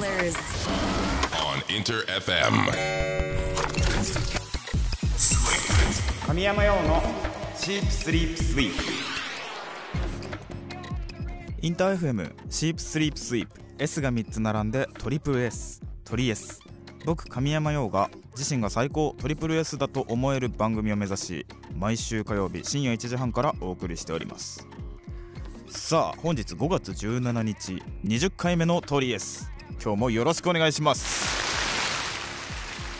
Killers. on Inter FM. 神山用のシープスリープスイープインター FM シープスリープスイープ S が3つ並んでトリプル S トリ S. 僕神山陽が自身が最高トリプル S だと思える番組を目指し毎週火曜日深夜1時半からお送りしております。さあ本日5月17日20回目のトリ S 今日もよろしくお願いします。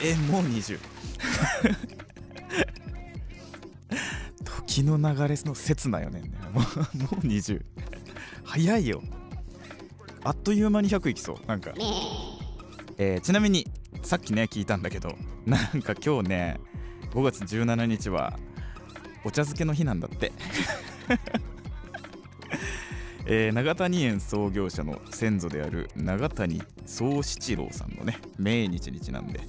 えもう20 時の流れの切なよね。もうもう20早いよ。あっという間に100いきそう。なんか、え。ーちなみにさっきね聞いたんだけどなんか今日ね5月17日はお茶漬けの日なんだってえー長谷園創業者の先祖である長谷宗七郎さんのね命日にちなんで、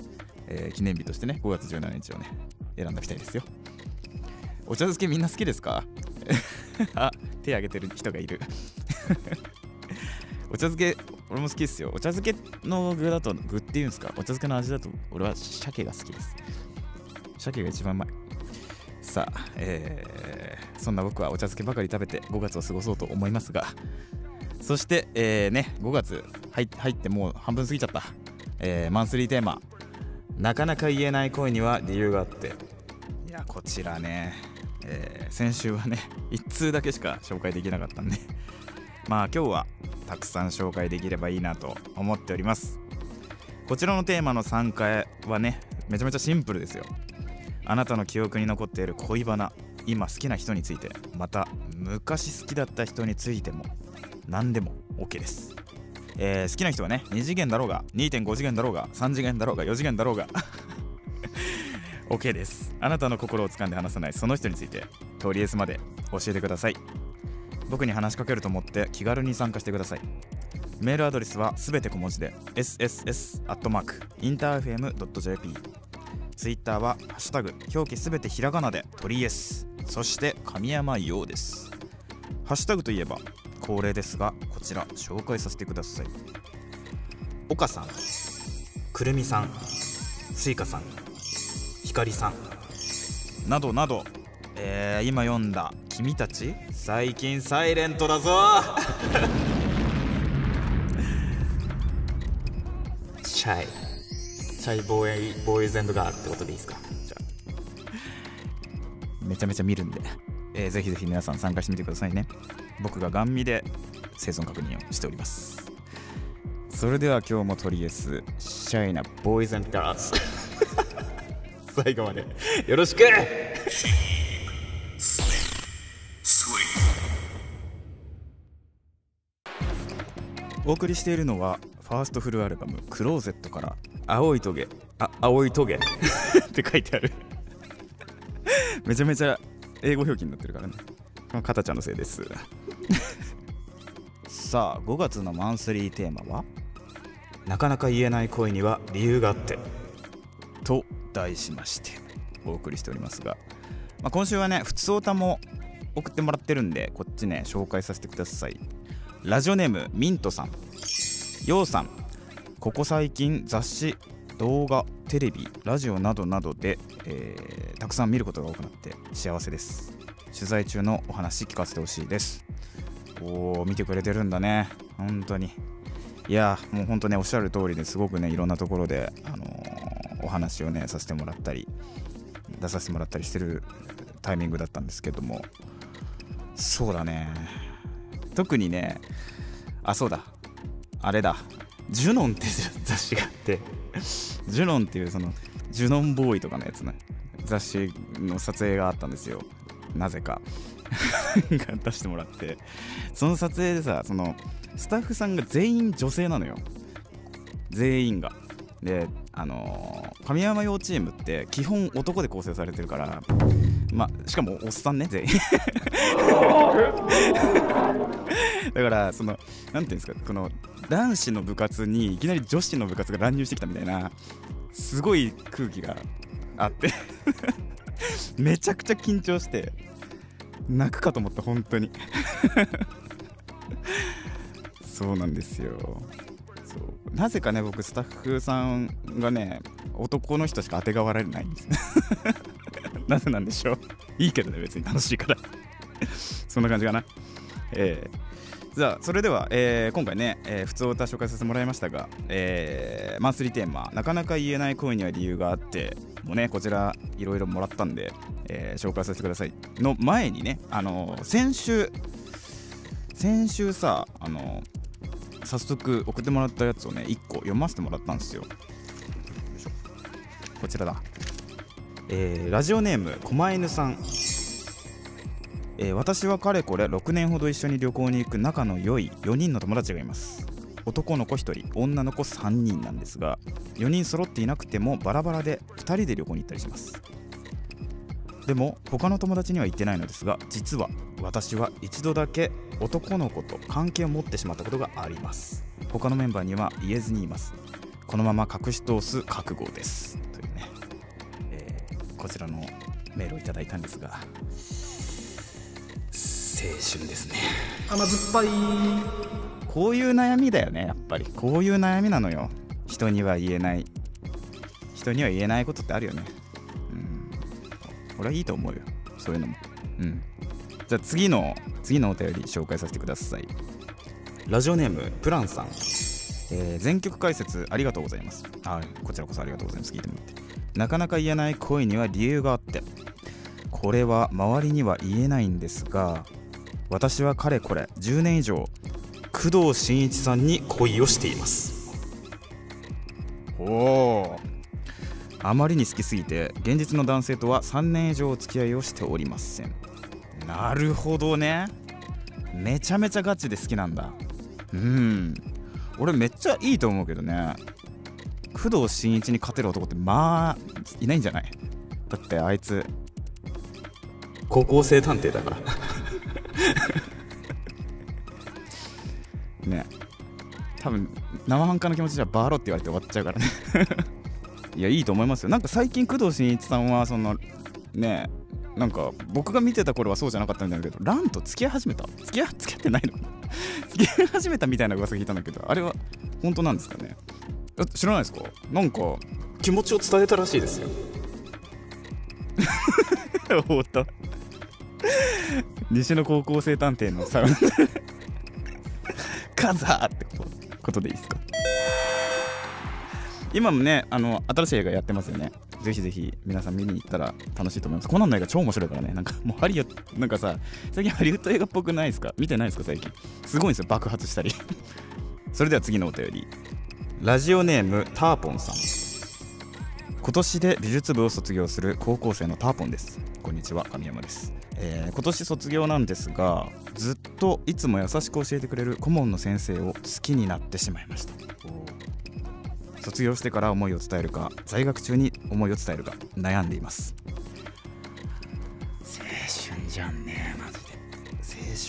えー記念日としてね5月17日をね選んだみたいですよ。お茶漬けみんな好きですか？あ手挙げてる人がいる。お茶漬け俺も好きですよ。お茶漬けの具だと具っていうんですか？お茶漬けの味だと俺は鮭が好きです。鮭が一番うまい。さあ、えーそんな僕はお茶漬けばかり食べて5月を過ごそうと思いますが。そして、えーね5月入入ってもう半分過ぎちゃった、えーマンスリーテーマ。なかなか言えない恋には理由があって。いやこちらね、えー先週はね1通だけしか紹介できなかったんで。まあ今日はたくさん紹介できればいいなと思っております。こちらのテーマの参加はねめちゃめちゃシンプルですよ。あなたの記憶に残っている恋バナ今好きな人についてまた昔好きだった人についても何でも OK です、えー好きな人はね2次元だろうが2.5次元だろうが3次元だろうが4次元だろうが OK です。あなたの心を掴んで離さないその人についてとりあえずまで教えてください。僕に話しかけると思って気軽に参加してください。メールアドレスはすべて小文字で sss.interfm.jp ツイッターは「ハッシュタグ表記すべてひらがなで鳥 S」そして神山陽です。ハッシュタグといえば恒例ですがこちら紹介させてください。岡さんくるみさんすいかさんひかりさん。などなど、えー今読んだ「君たち最近サイレントだぞ!」シャイ。シャイボーイボーイズガールってことでいいですか？めちゃめちゃ見るんで、えーぜひぜひ皆さん参加してみてくださいね。僕がガン見で生存確認をしております。それでは今日もとりあえずシャイなボーイズガールズ。最後まで。よろしく！お送りしているのはファーストフルアルバム「クローゼット」から「青いトゲ」あ「青いトゲ」って書いてあるめちゃめちゃ英語表記になってるからね。ま、かたちゃんのせいです。さあ5月のマンスリーテーマは「なかなか言えない恋には理由があって」と題しましてお送りしておりますが、まあ、今週はね普通歌も送ってもらってるんでこっちね紹介させてください。ラジオネームミントさん。ようさん。ここ最近雑誌動画テレビラジオなどなどで、えーたくさん見ることが多くなって幸せです。取材中のお話聞かせてほしいです。おー見てくれてるんだね。本当に。いやもう本当ねおっしゃる通りですごくねいろんなところで、あのーお話をねさせてもらったり出させてもらったりしてるタイミングだったんですけども。そうだね。特にねあそうだ。あれだ。ジュノンって雑誌があって。ジュノンっていうそのジュノンボーイとかのやつね。雑誌の撮影があったんですよ。なぜか。出してもらって。その撮影でさそのスタッフさんが全員女性なのよ。全員が。であのー神山用チームって基本男で構成されてるからましかもおっさんね全員。だからそのなんていうんですかこの男子の部活にいきなり女子の部活が乱入してきたみたいな。すごい空気があって めちゃくちゃ緊張して泣くかと思った本当に。そうなんですよ。そう。なぜかね僕スタッフさんがね男の人しか当てがわれないんです。なぜなんでしょう。いいけどね別に楽しいから。そんな感じかな。えー、じゃあそれでは、えー、今回ね、えー、普通歌紹介させてもらいましたが、えー、マンスリーテーマ「なかなか言えない恋には理由があって」もねこちらいろいろもらったんで、えー、紹介させてください。の前にねあのー、先週先週さあのー、早速送ってもらったやつをね1個読ませてもらったんですよ。こちらだ。えー、ラジオネーム狛犬さん。えー、私はかれこれ6年ほど一緒に旅行に行く仲の良い4人の友達がいます。男の子1人女の子3人なんですが4人揃っていなくてもバラバラで2人で旅行に行ったりします。でも他の友達には言ってないのですが実は私は一度だけ男の子と関係を持ってしまったことがあります。他のメンバーには言えずにいます。このまま隠し通す覚悟です。というね、えー、こちらのメールをいただいたんですが。春ですね。甘酸っぱい。こういう悩みだよねやっぱり。こういう悩みなのよ。人には言えない。人には言えないことってあるよね。うん。俺はいいと思うよ。そういうのも。うん。じゃあ次の次のお便り紹介させてください。ラジオネームプランさん、えー、全曲解説ありがとうございます。あこちらこそありがとうございます。聞いてもらって。なかなか言えない恋には理由があって。これは周りには言えないんですが私はかれこれ10年以上工藤新一さんに恋をしています。おおあまりに好きすぎて現実の男性とは3年以上お付き合いをしておりません。なるほどね。めちゃめちゃガチで好きなんだ。うん。俺めっちゃいいと思うけどね。工藤新一に勝てる男ってまあいないんじゃない？だってあいつ。高校生探偵だから ね。多分生半可な気持ちじゃバーロって言われて終わっちゃうからね。いやいいと思いますよ。なんか最近工藤新一さんはそのねなんか僕が見てた頃はそうじゃなかったんだけどランと付き合い始めた？付き合付き合ってないの？付き合い始めたみたいな噂聞いたんだけどあれは本当なんですかね？知らないですか？なんか気持ちを伝えたらしいですよ。本当西の高校生探偵のサウンドカザーってこと。でいいですか？今もねあの新しい映画やってますよね。ぜひぜひ皆さん見に行ったら楽しいと思います。コナンの映画超面白いからね。なんかもうハリウッドなんかさ最近ハリウッド映画っぽくないですか？見てないですか最近？すごいんですよ爆発したり。それでは次のお便り。ラジオネームターポンさん。今年で美術部を卒業する高校生のターポンです。こんにちは神山です。えー、今年卒業なんですがずっといつも優しく教えてくれる顧問の先生を好きになってしまいました。卒業してから思いを伝えるか在学中に思いを伝えるか悩んでいます。青春じゃんねマジで。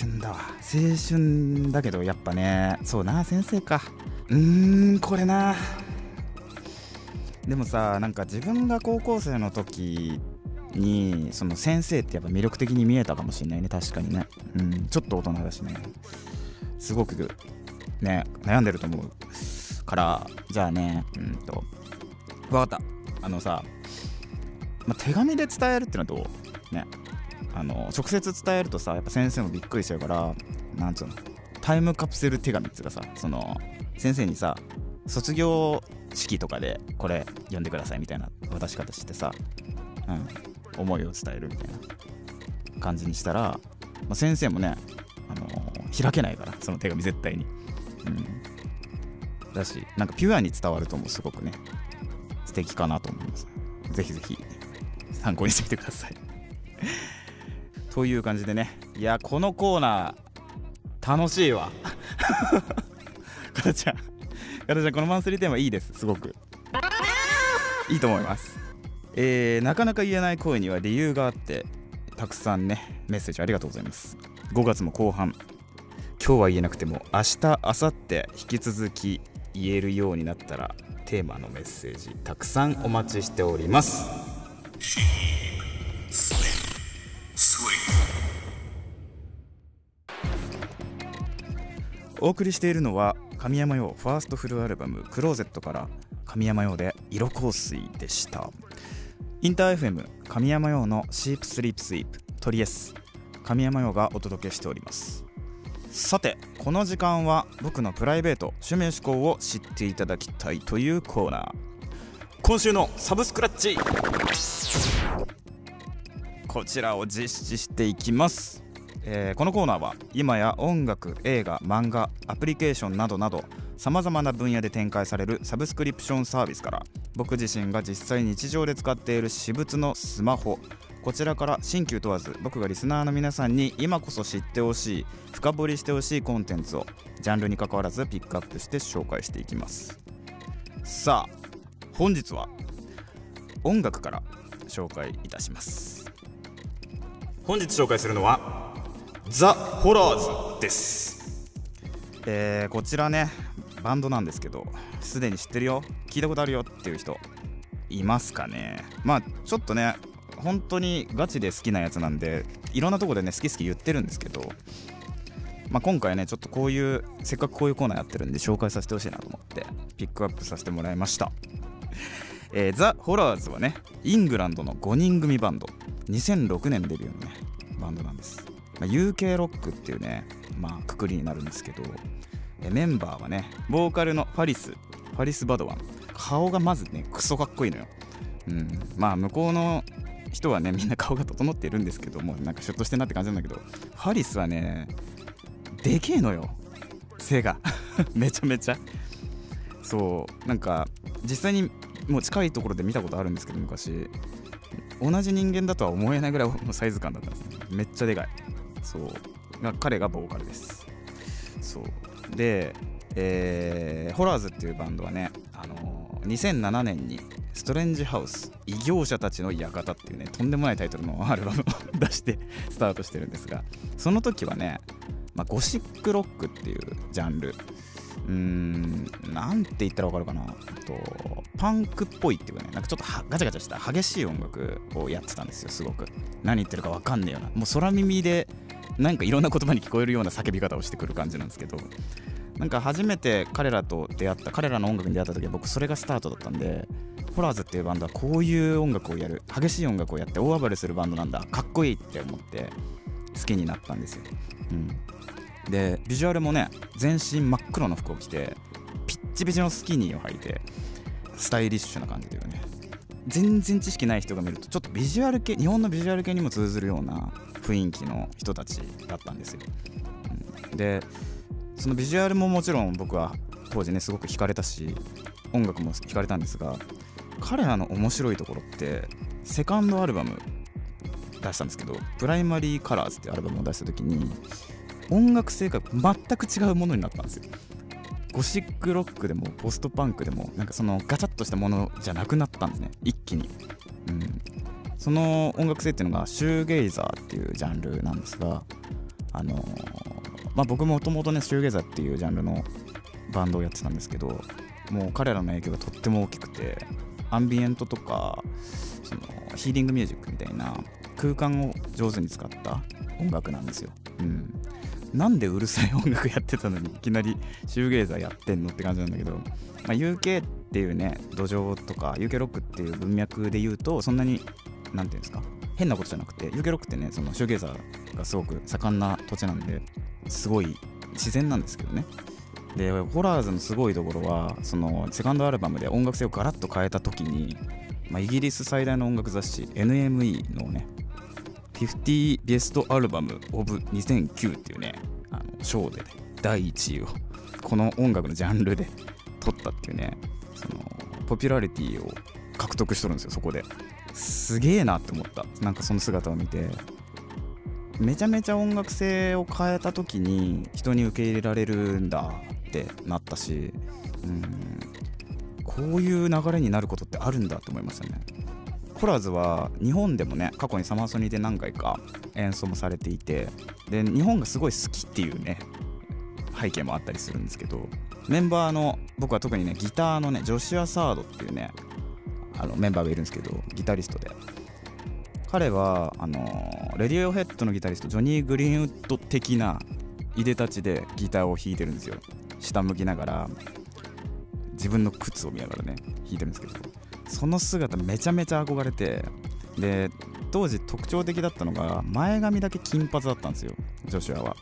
青春だわ。青春だけどやっぱねそうな先生か。うーんこれな。でもさなんか自分が高校生の時にその先生ってやっぱ魅力的に見えたかもしれないね。確かにね、うん、ちょっと大人だしね。すごくね悩んでると思う。からじゃあねうんと分かった。あのさ、ま手紙で伝えるってのはどう？ね。あの直接伝えるとさやっぱ先生もびっくりしちゃうからなんつうの？タイムカプセル手紙っていうかさその先生にさ卒業式とかでこれ読んでくださいみたいな渡し方してさ、うん、思いを伝えるみたいな感じにしたら、まあ、先生もね、あのー、開けないからその手紙絶対に、うん、だしなんかピュアに伝わるともすごくね素敵かなと思います。ぜひぜひ参考にしてみてください。という感じでねいやこのコーナー楽しいわ かたちゃん。かたちゃんこのマンスリーテーマいいですすごく。いいと思います。えー、なかなか言えない声には理由があってたくさんねメッセージありがとうございます。5月も後半。今日は言えなくても明日明後日引き続き言えるようになったらテーマのメッセージたくさんお待ちしております。お送りしているのは神山用ファーストフルアルバム「クローゼット」から神山用で色香水でした。インター FM 神山用のシープスリープスイープトリエス神山用がお届けしております。さてこの時間は僕のプライベート趣味思考を知っていただきたいというコーナー。今週のサブスクラッチ。こちらを実施していきます、えーこのコーナーは今や音楽映画漫画アプリケーションなどなどさまざまな分野で展開されるサブスクリプションサービスから僕自身が実際日常で使っている私物のスマホ。こちらから新旧問わず僕がリスナーの皆さんに今こそ知ってほしい深掘りしてほしいコンテンツをジャンルに関わらずピックアップして紹介していきます。さあ本日は音楽から紹介いたします。本日紹介するのはザ・ホラーズです、えーこちらねバンドなんですけどすでに知ってるよ。聞いたことあるよっていう人いますかね。まあちょっとね本当にガチで好きなやつなんでいろんなとこでね好き好き言ってるんですけどまあ、今回ねちょっとこういうせっかくこういうコーナーやってるんで紹介させてほしいなと思ってピックアップさせてもらいました。えーザ・ホラーズはねイングランドの5人組バンド。2006年デビューのねバンドなんです、まあ、UK ロックっていうねまあくくりになるんですけどえメンバーはねボーカルのファリスファリス・バドワン。顔がまずねクソかっこいいのよ。うん。まあ向こうの人はねみんな顔が整っているんですけどもなんかシュッとしてんなって感じなんだけどファリスはねでけえのよ。背が。めちゃめちゃ。そう。なんか実際にもう近いところで見たことあるんですけど昔。同じ人間だとは思えないぐらいのサイズ感だったんです。めっちゃでかい。そう。が彼がボーカルです。そう。で、えーホラーズっていうバンドはね、あのー2007年にストレンジハウス異業者たちの館っていうねとんでもないタイトルのアルバムを 出してスタートしてるんですがその時はね、まあ、ゴシックロックっていうジャンル。うーんなんて言ったらわかるかな。とパンクっぽいっていうかねなんかちょっとガチャガチャした激しい音楽をやってたんですよすごく。何言ってるかわかんねえよな。もう空耳でなんかいろんな言葉に聞こえるような叫び方をしてくる感じなんですけどなんか初めて彼らと出会った彼らの音楽に出会った時は僕それがスタートだったんでホラーズっていうバンドはこういう音楽をやる激しい音楽をやって大暴れするバンドなんだかっこいいって思って好きになったんですよ、うん、でビジュアルもね全身真っ黒の服を着てピッチピチのスキニーを履いてスタイリッシュな感じというね。全然知識ない人が見るとちょっとビジュアル系日本のビジュアル系にも通ずるような雰囲気の人たちだったんですよ、うん。でそのビジュアルももちろん僕は当時ねすごく惹かれたし音楽も惹かれたんですが彼らの面白いところってセカンドアルバム出したんですけど「 Primary Colours ってアルバムを出した時に音楽性が全く違うものになったんですよ。ゴシックロックでもポストパンクでもなんかそのガチャッとしたものじゃなくなったんですね。一気に、うん、その音楽性っていうのがシューゲイザーっていうジャンルなんですがあのーまあ僕もともとねシューゲイザーっていうジャンルのバンドをやってたんですけどもう彼らの影響がとっても大きくてアンビエントとかそのヒーリングミュージックみたいな空間を上手に使った音楽なんですよ、うん、なんでうるさい音楽やってたのにいきなりシューゲイザーやってんのって感じなんだけど、まあ、UK っていうね土壌とか UK ロックっていう文脈で言うとそんなになんていうんですか変なことじゃなくて UK ロックってねそのシューゲイザーがすごく盛んな土地なんですごい自然なんですけどね。でホラーズのすごいところはそのセカンドアルバムで音楽性をガラッと変えた時に、まあ、イギリス最大の音楽雑誌 NME のね50ベストアルバムオブ2009っていうねあの賞で、ね、第1位をこの音楽のジャンルで取ったっていうねそのポピュラリティを獲得しとるんですよそこで。すげえなって思った。なんかその姿を見て。めちゃめちゃ音楽性を変えた時に人に受け入れられるんだってなったしうんこういう流れになることってあるんだと思いましたね。コラーズは日本でもね過去にサマーソニーで何回か演奏もされていてで日本がすごい好きっていうね背景もあったりするんですけどメンバーの僕は特にねギターのねジョシュア・サードっていうねあのメンバーがいるんですけどギタリストで。彼はあのレディオヘッドのギタリストジョニー・グリーンウッド的ないでたちでギターを弾いてるんですよ。下向きながら自分の靴を見ながらね弾いてるんですけど。その姿めちゃめちゃ憧れてで当時特徴的だったのが前髪だけ金髪だったんですよジョシュアは。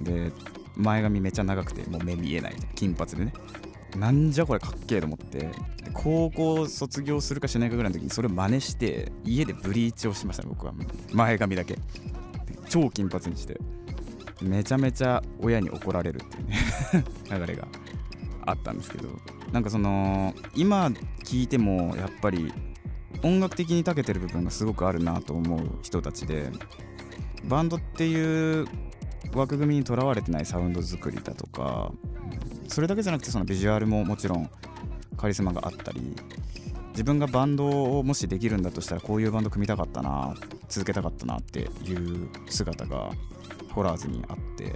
で前髪めちゃ長くてもう目見えない金髪でね。なんじゃこれかっけえと思ってで高校卒業するかしないかぐらいの時にそれを真似して家でブリーチをしましたね僕は。前髪だけ。超金髪にして。めちゃめちゃ親に怒られるっていうね 流れが。あったんですけどなんかその今聞いてもやっぱり音楽的に長けてる部分がすごくあるなと思う人たちでバンドっていう枠組みにとらわれてないサウンド作りだとかそれだけじゃなくてそのビジュアルももちろんカリスマがあったり自分がバンドをもしできるんだとしたらこういうバンド組みたかったな続けたかったなっていう姿が Horrors にあって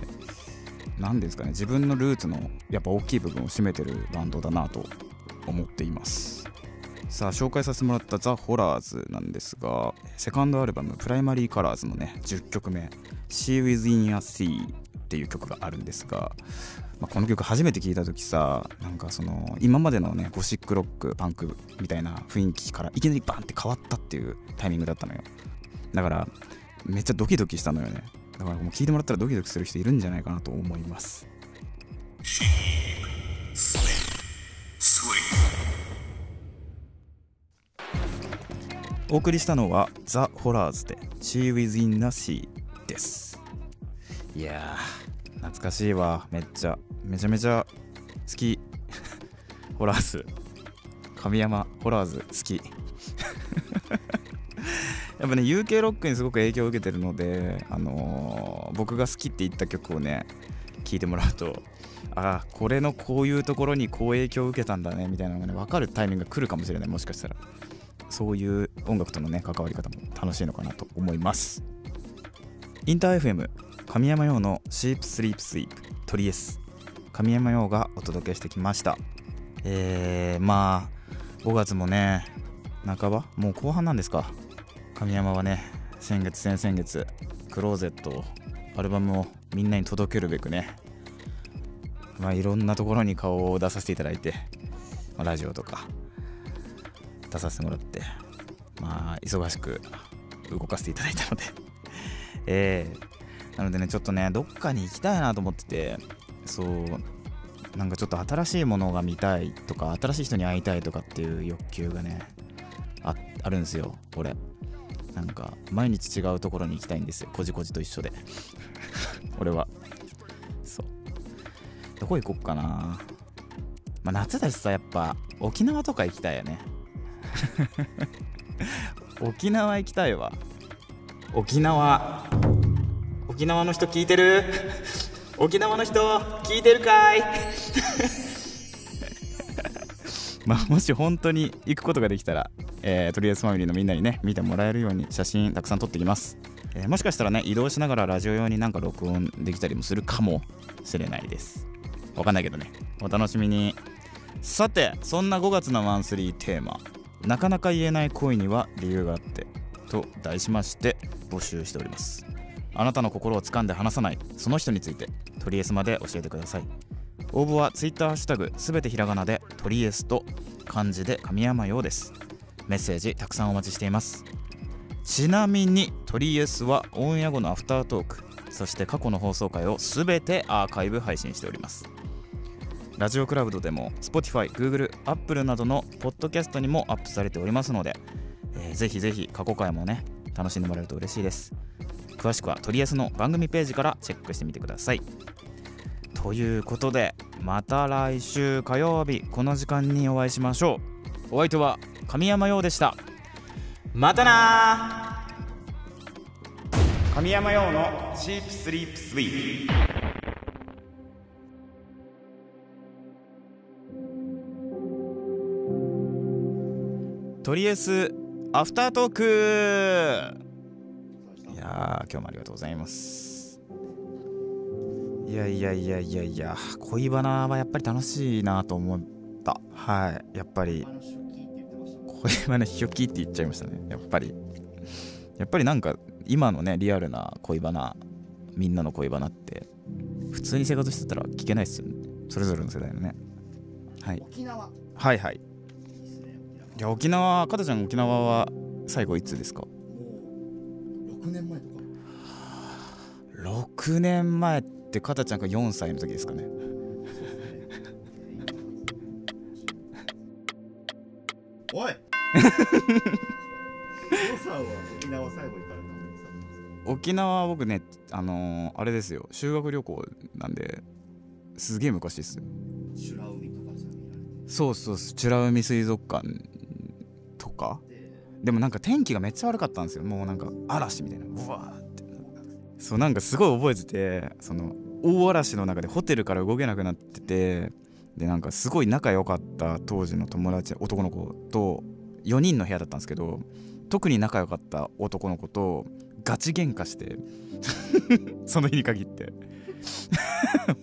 何ですかね自分のルーツのやっぱ大きい部分を占めてるバンドだなと思っています。さあ紹介させてもらった The Horrors なんですがセカンドアルバム「 Primary Colours のね10曲目「 Sea Within a Sea」っていう曲があるんですが、まあ、この曲初めて聴いた時さなんかその今までのねゴシックロックパンクみたいな雰囲気からいきなりバンって変わったっていうタイミングだったのよ。だからめっちゃドキドキしたのよね。だからもう聞いてもらったらドキドキする人いるんじゃないかなと思います。お送りしたのはザ・ホラーズで She Within the Sea です。いや懐かしいわ。めっちゃめちゃめちゃ好き。ホラーズ。神山ホラーズ好き。やっぱね UK ロックにすごく影響を受けてるので、あのー、僕が好きって言った曲をね聴いてもらうとああこれのこういうところにこう影響を受けたんだねみたいなのがね分かるタイミングが来るかもしれないもしかしたら。そういう音楽とのね関わり方も楽しいのかなと思います。インター FM 神山用のシープスリープスイープトリエス神山用がお届けしてきました。えー、まあ5月もね半ば？もう後半なんですか。神山はね先月先々月クローゼットをアルバムをみんなに届けるべくねまあいろんなところに顔を出させていただいて、まあ、ラジオとか出させてもらってまあ忙しく動かせていただいたので。えー、なのでねちょっとねどっかに行きたいなと思っててそうなんかちょっと新しいものが見たいとか新しい人に会いたいとかっていう欲求がねああるんですよ俺。なんか毎日違うところに行きたいんですよ。こじこじと一緒で。俺は。そう。どこ行こっかな。まあ夏だしさやっぱ沖縄とか行きたいよね。沖縄行きたいわ。沖縄。沖縄の人聞いてる？沖縄の人聞いてるかい？まあもし本当に行くことができたらえー、とりあえずファミリーのみんなにね見てもらえるように写真たくさん撮ってきます、えー、もしかしたらね移動しながらラジオ用になんか録音できたりもするかもしれないです。わかんないけどね。お楽しみに。さてそんな5月のマンスリーテーマ。なかなか言えない恋には理由があってと題しまして募集しております。あなたの心を掴んで離さない。その人についてトリエスまで教えてください。応募は Twitter ハッシュタグすべてひらがなでトリエスと漢字で神山用です。メッセージたくさんお待ちしています。ちなみにトリエスはオンエア後のアフタートークそして過去の放送回を全てアーカイブ配信しております。ラジオクラウドでも Spotify、Google、Apple などのポッドキャストにもアップされておりますので、えー、ぜひぜひ過去回もね楽しんでもらえると嬉しいです。詳しくはトリエスの番組ページからチェックしてみてください。ということでまた来週火曜日この時間にお会いしましょう。お相手は神山陽でした。またな神山陽のチープスリープスイープとりあえずアフタートーク。いや今日もありがとうございます。いやいやいやいやいや恋バナはやっぱり楽しいなと思った。はい。やっぱりこれはね初期って言っちゃいましたね。やっぱり。やっぱりなんか今のねリアルな恋バナみんなの恋バナって普通に生活してたら聞けないっすよね。それぞれの世代のね。はい。沖縄。はいはい。じゃあ沖縄。かたちゃん沖縄は最後いつですか？もう6年前とか。6年前ってかたちゃんが4歳の時ですかね。おい 沖縄は僕ねあのーあれですよ。修学旅行なんですげえ昔です美ら海とかじゃ見られてそうそうそう美ら海水族館とか。でもなんか天気がめっちゃ悪かったんですよ。もうなんか嵐みたいな。うわーって。そうなんかすごい覚えててその大嵐の中でホテルから動けなくなっててでなんかすごい仲良かった当時の友達男の子と4人の部屋だったんですけど特に仲良かった男の子とガチ喧嘩して その日に限って。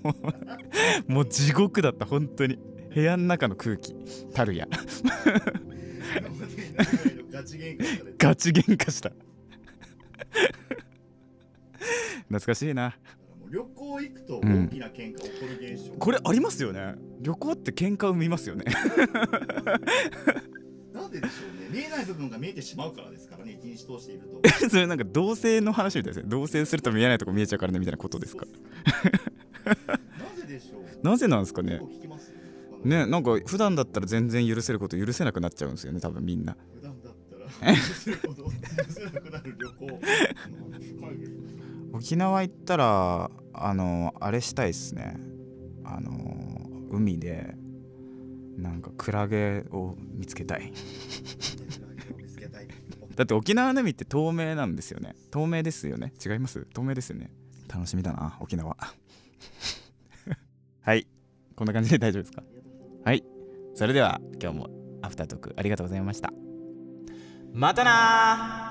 も うもう地獄だった本当に。部屋の中の空気。たるや。ガチ喧嘩されてガチ喧嘩した。懐かしいな。旅行行くと大きな喧嘩起こる現象、これありますよね。旅行って喧嘩生みますよね なんででしょうね。見えない部分が見えてしまうからですからね。一日通していると。それなんか同性の話みたいですね。同性すると見えないとこ見えちゃうからねみたいなことですか？なぜでしょう？なぜなんですかねねなんか普段だったら全然許せること許せなくなっちゃうんですよね多分みんな。普段だったら許せること許せなくなる旅行。沖縄行ったらあのあれしたいっすね。あの海でなんかクラゲを見つけたい。だって沖縄の海って透明なんですよね。透明ですよね。違います？透明ですよね。楽しみだな沖縄。はい。こんな感じで大丈夫ですか？はい。それでは今日もアフタートークありがとうございました。またなー